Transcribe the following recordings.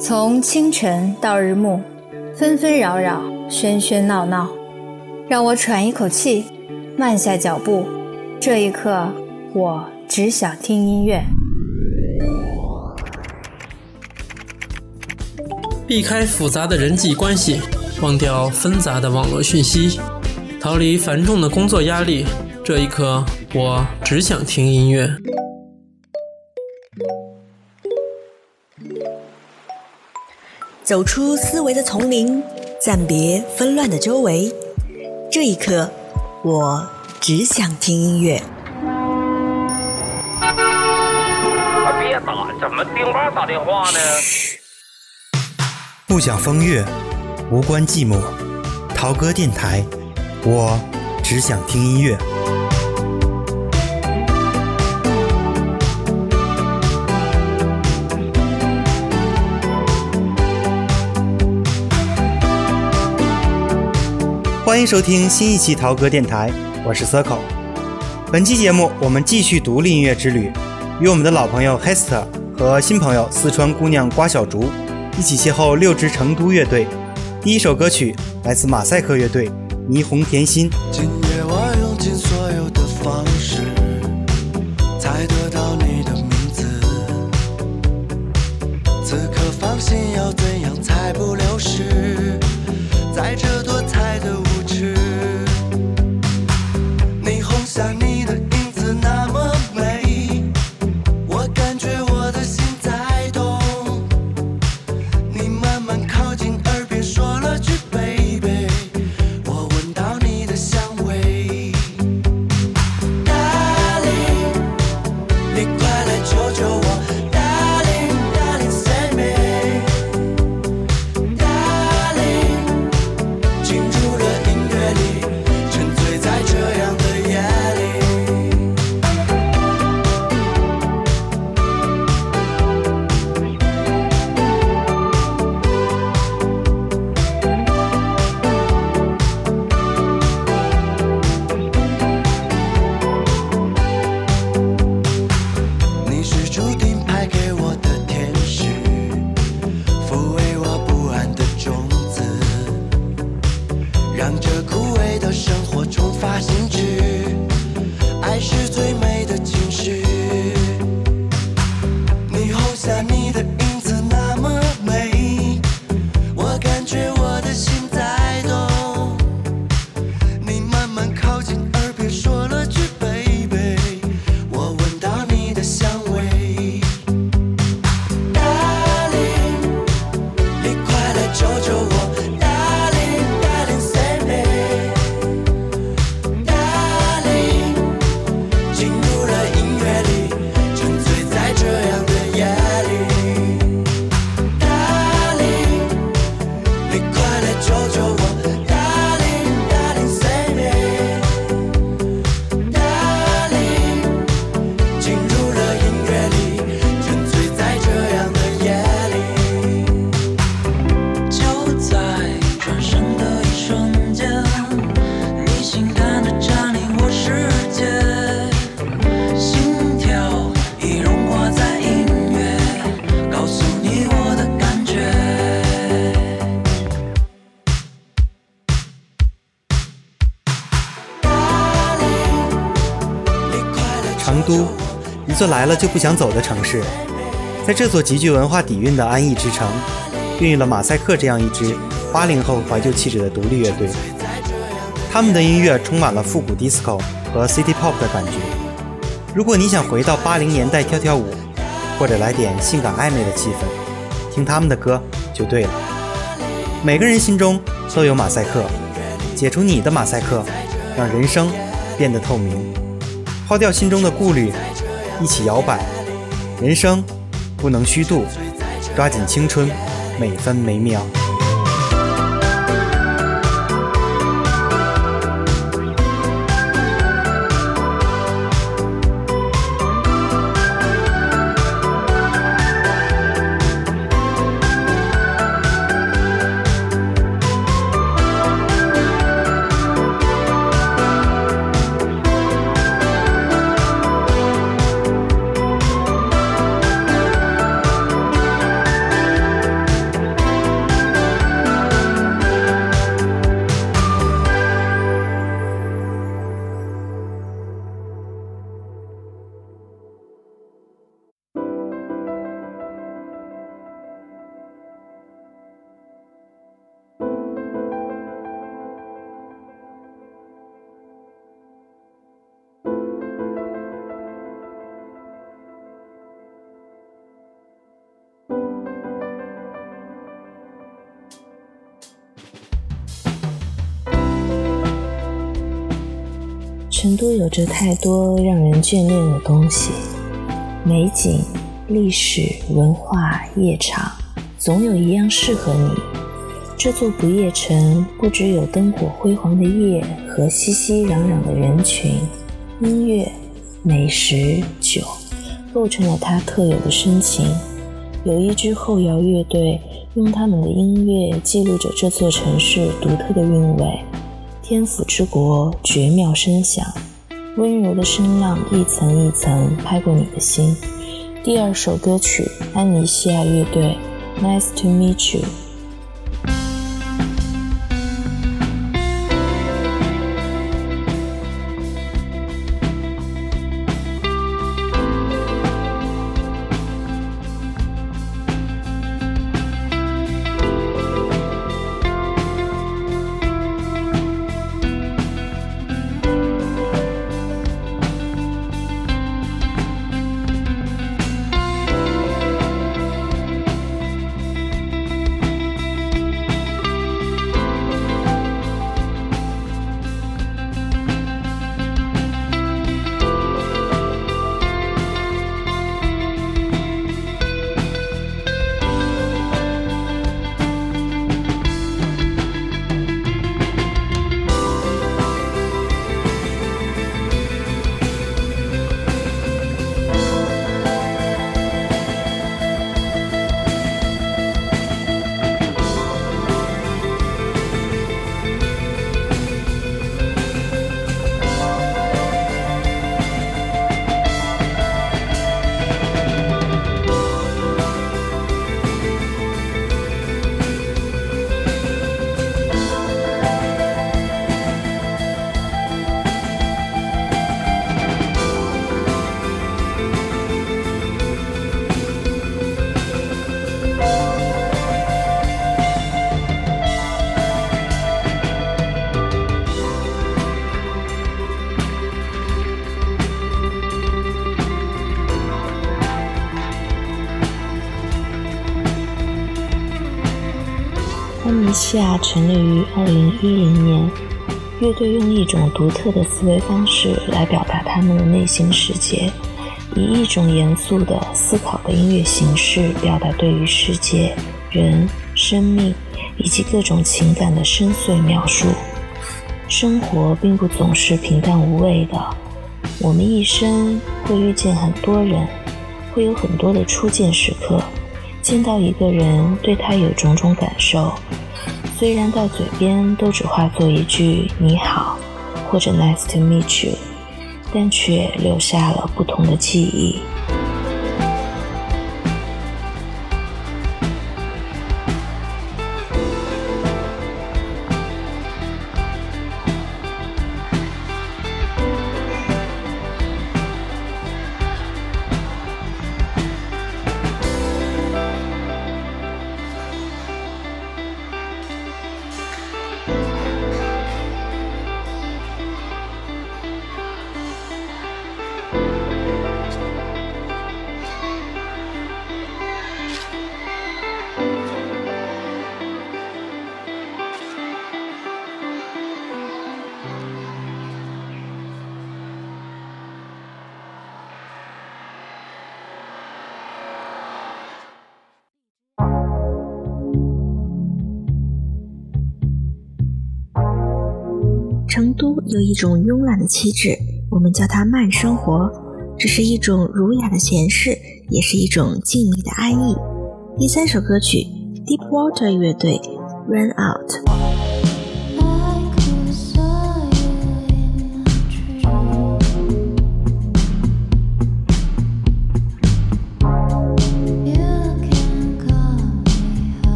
从清晨到日暮，纷纷扰扰，喧喧闹闹，让我喘一口气，慢下脚步。这一刻，我只想听音乐。避开复杂的人际关系，忘掉纷杂的网络讯息，逃离繁重的工作压力。这一刻，我只想听音乐。走出思维的丛林，暂别纷乱的周围。这一刻，我只想听音乐。别打，怎么丁巴打电话呢？不想风月，无关寂寞。陶哥电台，我只想听音乐。欢迎收听新一期陶歌电台，我是 Circle。本期节目我们继续独立音乐之旅，与我们的老朋友 Hester 和新朋友四川姑娘瓜小竹。一起邂逅六支成都乐队，第一首歌曲来自马赛克乐队《霓虹甜心》。今夜我用尽所有的方式，才得到你的名字。此刻放心，要怎样才不流失？在这霓座来了就不想走的城市，在这座极具文化底蕴的安逸之城，孕育了马赛克这样一支八零后怀旧气质的独立乐队。他们的音乐充满了复古 disco 和 city pop 的感觉。如果你想回到八零年代跳跳舞，或者来点性感暧昧的气氛，听他们的歌就对了。每个人心中都有马赛克，解除你的马赛克，让人生变得透明。抛掉心中的顾虑，一起摇摆。人生不能虚度，抓紧青春每分每秒。成都有着太多让人眷恋的东西，美景、历史文化、夜场，总有一样适合你。这座不夜城不只有灯火辉煌的夜和熙熙攘攘的人群，音乐、美食、酒，构成了它特有的深情。有一支后摇乐队，用他们的音乐记录着这座城市独特的韵味。天府之国，绝妙声响，温柔的声浪一层一层拍过你的心。第二首歌曲，安妮西亚乐队，《Nice to Meet You》。安妮西亚成立于二零一零年，乐队用一种独特的思维方式来表达他们的内心世界，以一种严肃的思考的音乐形式表达对于世界、人、生命以及各种情感的深邃描述。生活并不总是平淡无味的，我们一生会遇见很多人，会有很多的初见时刻。见到一个人，对他有种种感受，虽然到嘴边都只化作一句“你好”或者 “nice to meet you”，但却留下了不同的记忆。有一种慵懒的气质，我们叫它慢生活。这是一种儒雅的闲适，也是一种静谧的安逸。第三首歌曲，Deep Water 乐队，《Run Out》。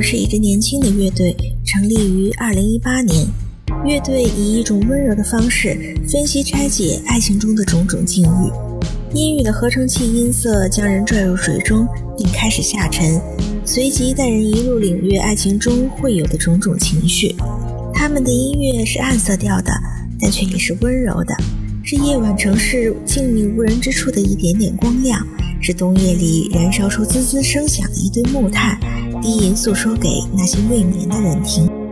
是一支年轻的乐队，成立于2018年。乐队以一种温柔的方式分析拆解爱情中的种种境遇，阴郁的合成器音色将人拽入水中，并开始下沉，随即带人一路领略爱情中会有的种种情绪。他们的音乐是暗色调的，但却也是温柔的，是夜晚城市静谧无人之处的一点点光亮，是冬夜里燃烧出滋滋声响的一堆木炭，低吟诉说给那些未眠的人听。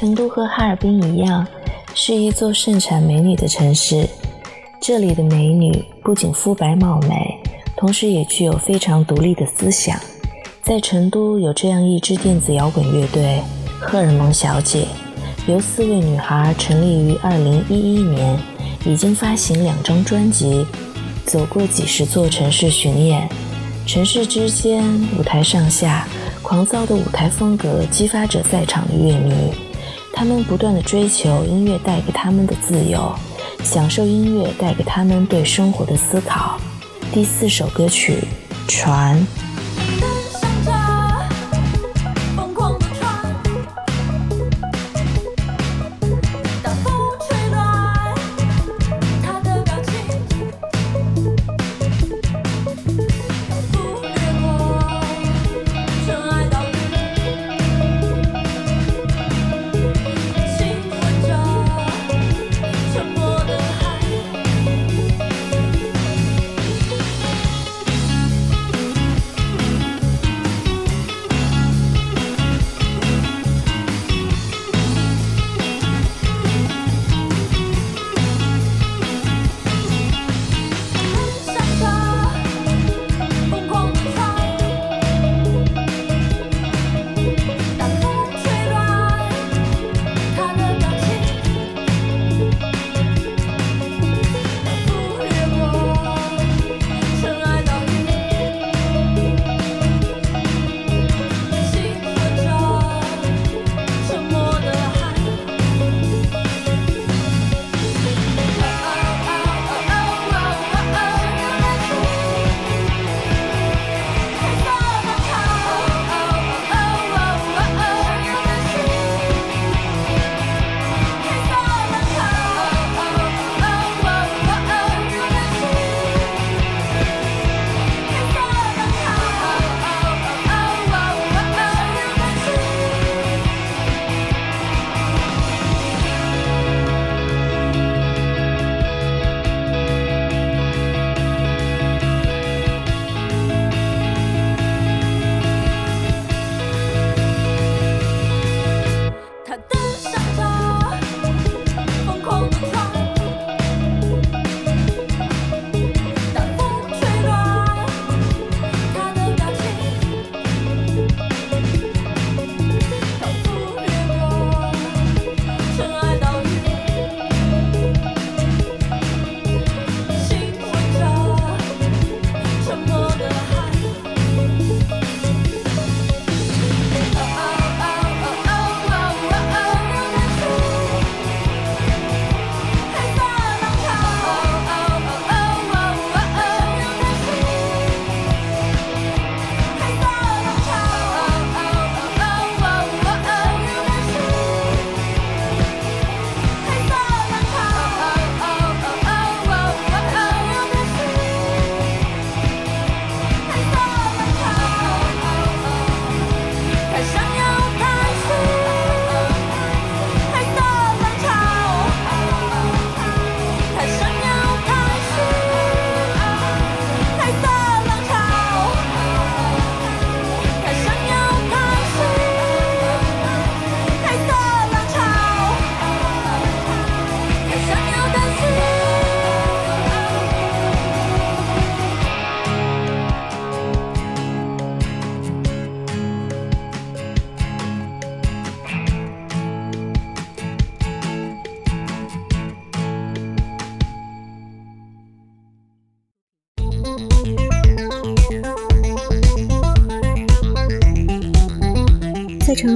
成都和哈尔滨一样，是一座盛产美女的城市。这里的美女不仅肤白貌美，同时也具有非常独立的思想。在成都有这样一支电子摇滚乐队——荷尔蒙小姐，由四位女孩成立于2011年，已经发行两张专辑，走过几十座城市巡演。城市之间，舞台上下，狂躁的舞台风格激发着在场的乐迷。他们不断的追求音乐带给他们的自由，享受音乐带给他们对生活的思考。第四首歌曲《船》。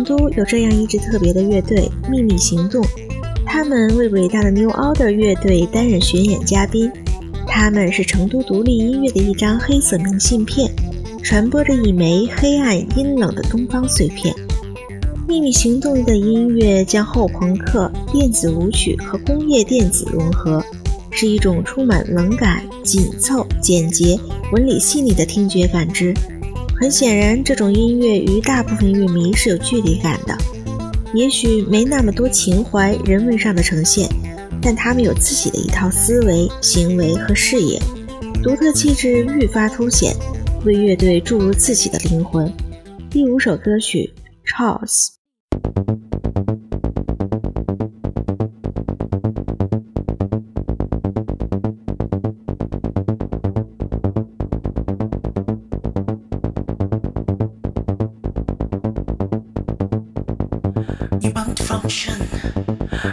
都有这样一支特别的乐队——秘密行动，他们为伟大的 New Order 乐队担任巡演嘉宾。他们是成都独立音乐的一张黑色明信片，传播着一枚黑暗阴冷的东方碎片。秘密行动的音乐将后朋克、电子舞曲和工业电子融合，是一种充满冷感、紧凑、简洁、纹理细腻的听觉感知。很显然，这种音乐与大部分乐迷是有距离感的，也许没那么多情怀、人文上的呈现，但他们有自己的一套思维、行为和视野，独特气质愈发凸显，为乐队注入自己的灵魂。第五首歌曲《Charles》。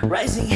rising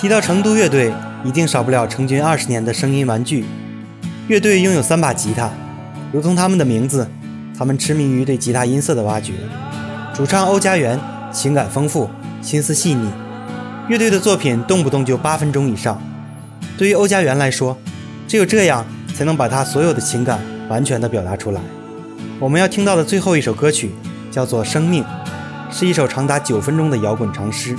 提到成都乐队，一定少不了成军二十年的声音玩具。乐队拥有三把吉他，如同他们的名字，他们痴迷于对吉他音色的挖掘。主唱欧家园情感丰富，心思细腻，乐队的作品动不动就八分钟以上。对于欧家园来说，只有这样才能把他所有的情感完全的表达出来。我们要听到的最后一首歌曲叫做《生命》，是一首长达九分钟的摇滚长诗。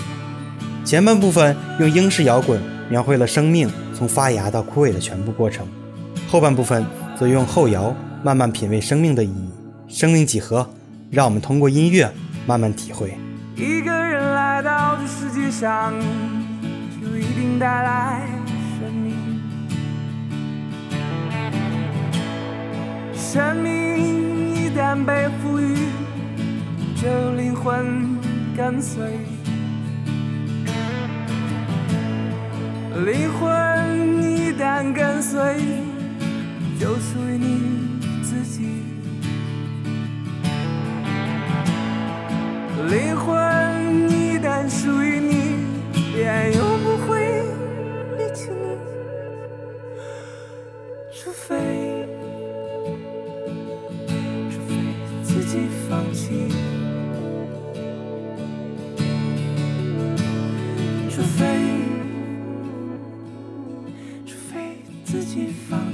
前半部分用英式摇滚描绘了生命从发芽到枯萎的全部过程。后半部分则用后摇慢慢品味生命的意义。生命几何，让我们通过音乐慢慢体会。一个人来到这世界上，就一定带来生命。生命一旦被赋予，就灵魂跟随。灵魂一旦跟随。就属于你自己，灵魂一旦属于你，便永不会离弃你，除非，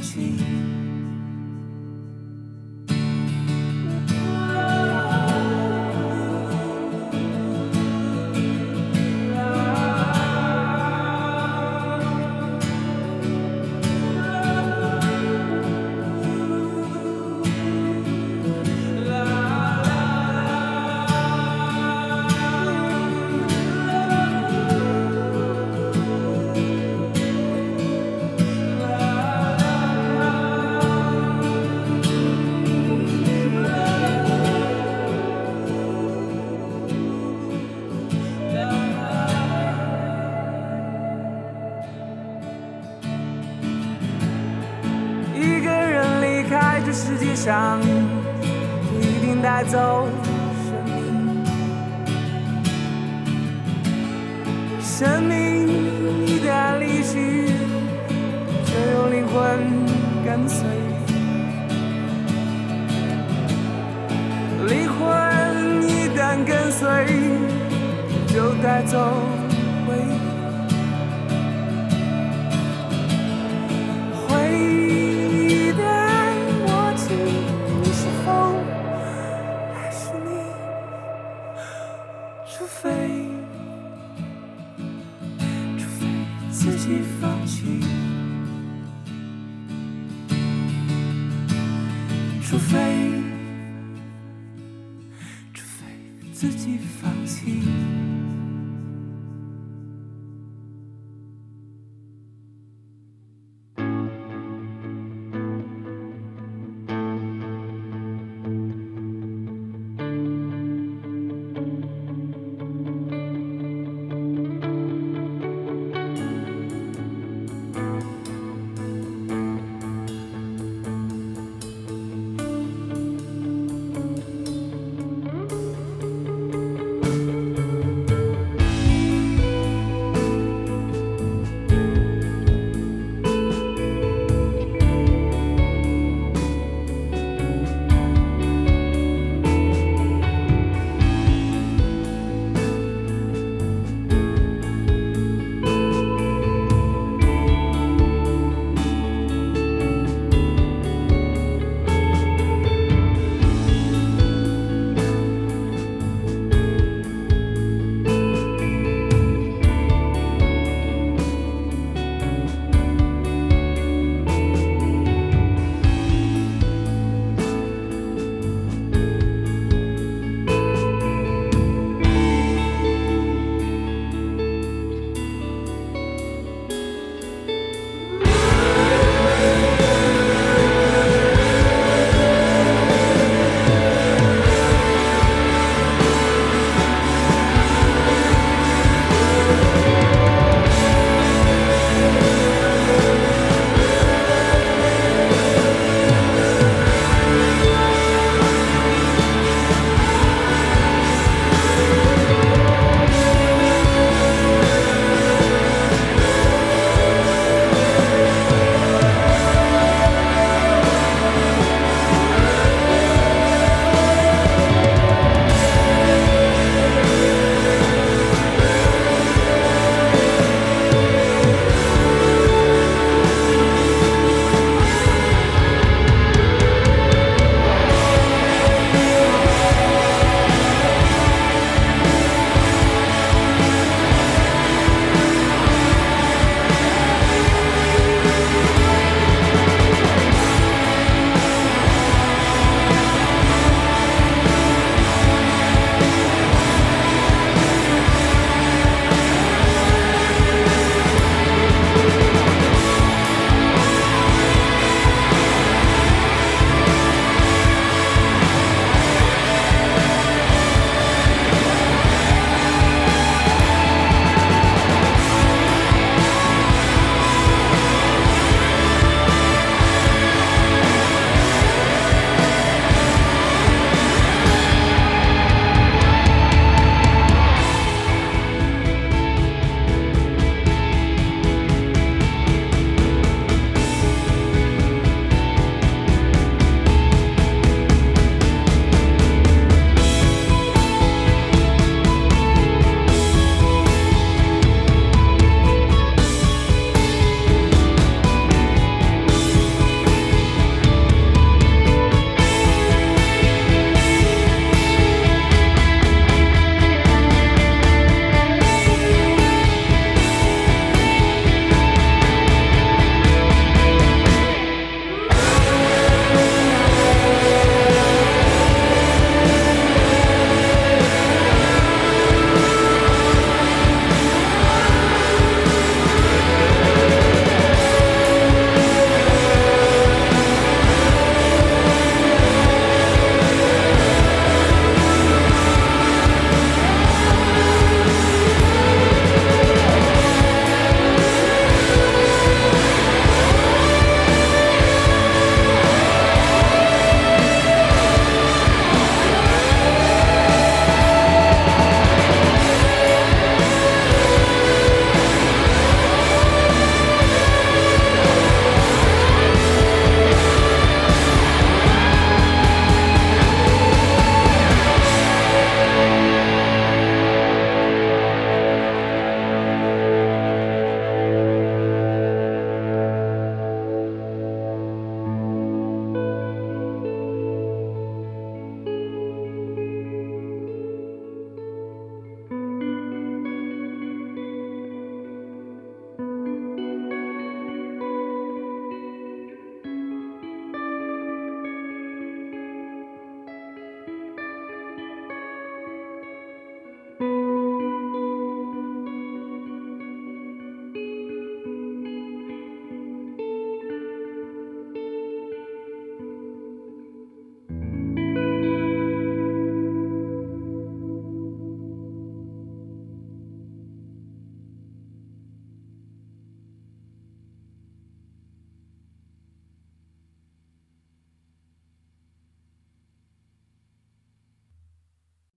sleep. 带走生命。生命一旦离去，就有灵魂跟随。灵魂一旦跟随，就带走